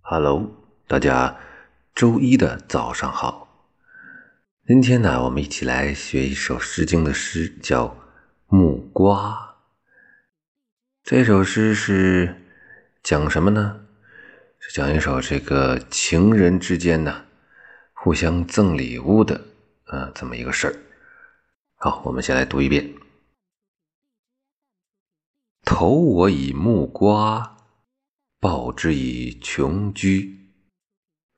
Hello，大家周一的早上好。今天呢，我们一起来学一首《诗经》的诗，叫《木瓜》。这首诗是讲什么呢？是讲一首这个情人之间呢互相赠礼物的啊这么一个事儿。好，我们先来读一遍：投我以木瓜。报之以穷居，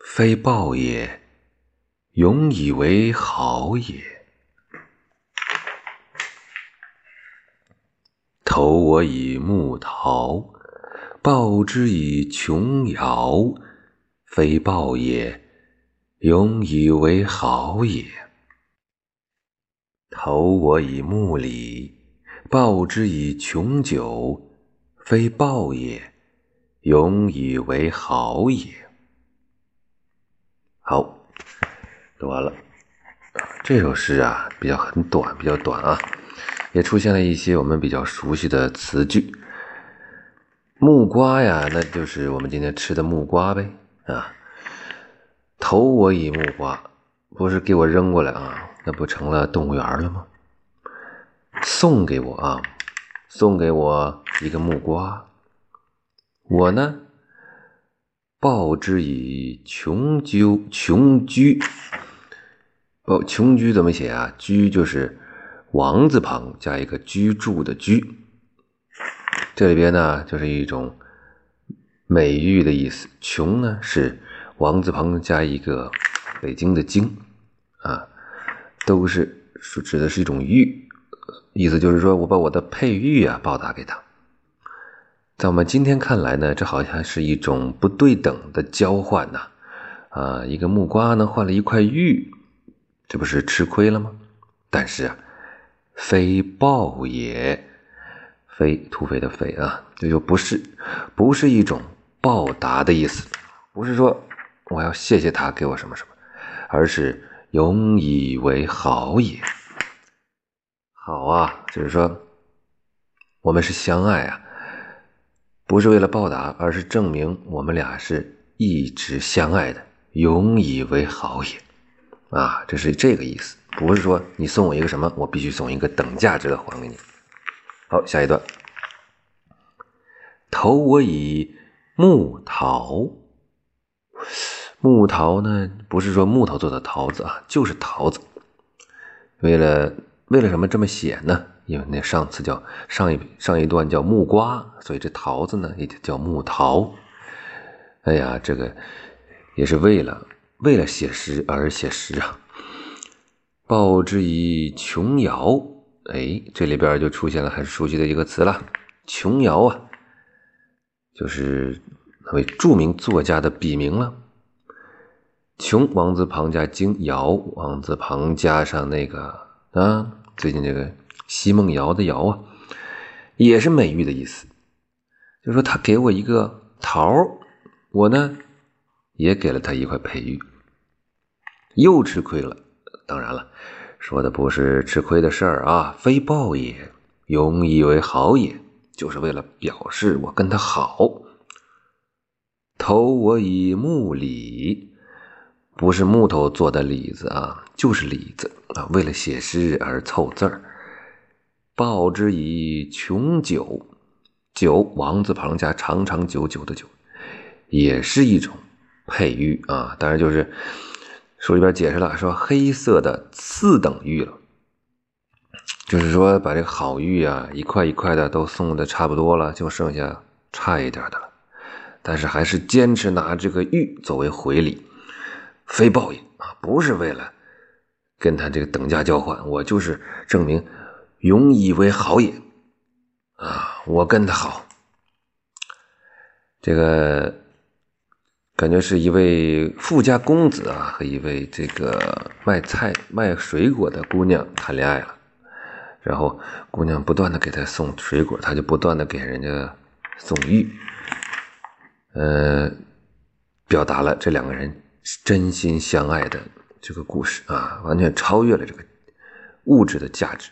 非报也，永以为好也。投我以木桃，报之以琼瑶，非报也，永以为好也。投我以木李，报之以琼酒，非报也。永以为好也。好，读完了。这首诗啊，比较很短，比较短啊，也出现了一些我们比较熟悉的词句。木瓜呀，那就是我们今天吃的木瓜呗啊。投我以木瓜，不是给我扔过来啊，那不成了动物园了吗？送给我啊，送给我一个木瓜。我呢，报之以穷究穷居。报穷居怎么写啊？居就是王字旁加一个居住的居。这里边呢，就是一种美誉的意思。穷呢是王字旁加一个北京的京啊，都是是指的是一种誉，意思就是说我把我的佩玉啊报答给他。在我们今天看来呢，这好像是一种不对等的交换呐，啊，一个木瓜呢换了一块玉，这不是吃亏了吗？但是啊，非报也，非土匪的匪啊，这就不是，不是一种报答的意思，不是说我要谢谢他给我什么什么，而是永以为好也，好啊，就是说我们是相爱啊。不是为了报答，而是证明我们俩是一直相爱的，永以为好也。啊，这是这个意思，不是说你送我一个什么，我必须送一个等价值的还给你。好，下一段，投我以木桃。木桃呢，不是说木头做的桃子啊，就是桃子。为了为了什么这么写呢？因为那上次叫上一上一段叫木瓜，所以这桃子呢也叫木桃。哎呀，这个也是为了为了写诗而写诗啊。报之以琼瑶，哎，这里边就出现了很熟悉的一个词了，琼瑶啊，就是那位著名作家的笔名了。琼王字旁加京，瑶王字旁加上那个啊，最近这个。奚梦瑶的瑶啊，也是美玉的意思。就说他给我一个桃儿我呢也给了他一块佩玉，又吃亏了。当然了，说的不是吃亏的事儿啊，非报也，永以为好也，就是为了表示我跟他好。投我以木李，不是木头做的李子啊，就是李子啊，为了写诗而凑字儿。报之以琼酒，酒王字旁加长长久久的久，也是一种佩玉啊。当然就是书里边解释了，说黑色的次等玉了，就是说把这个好玉啊一块一块的都送的差不多了，就剩下差一点的了。但是还是坚持拿这个玉作为回礼，非报应啊，不是为了跟他这个等价交换，我就是证明。永以为好也，啊，我跟他好，这个感觉是一位富家公子啊，和一位这个卖菜卖水果的姑娘谈恋爱了，然后姑娘不断的给他送水果，他就不断的给人家送玉，呃，表达了这两个人真心相爱的这个故事啊，完全超越了这个物质的价值。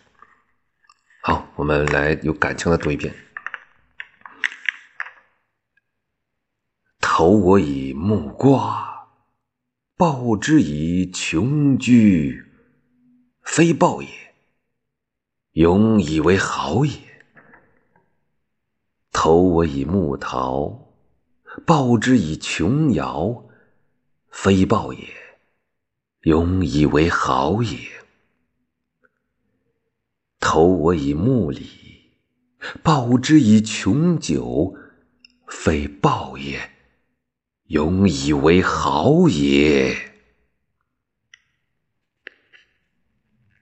好，我们来有感情的读一遍。投我以木瓜，报之以琼琚，非报也，永以为好也；投我以木桃，报之以琼瑶，非报也，永以为好也；投我以木李，报之以琼酒，非报也，永以为豪也。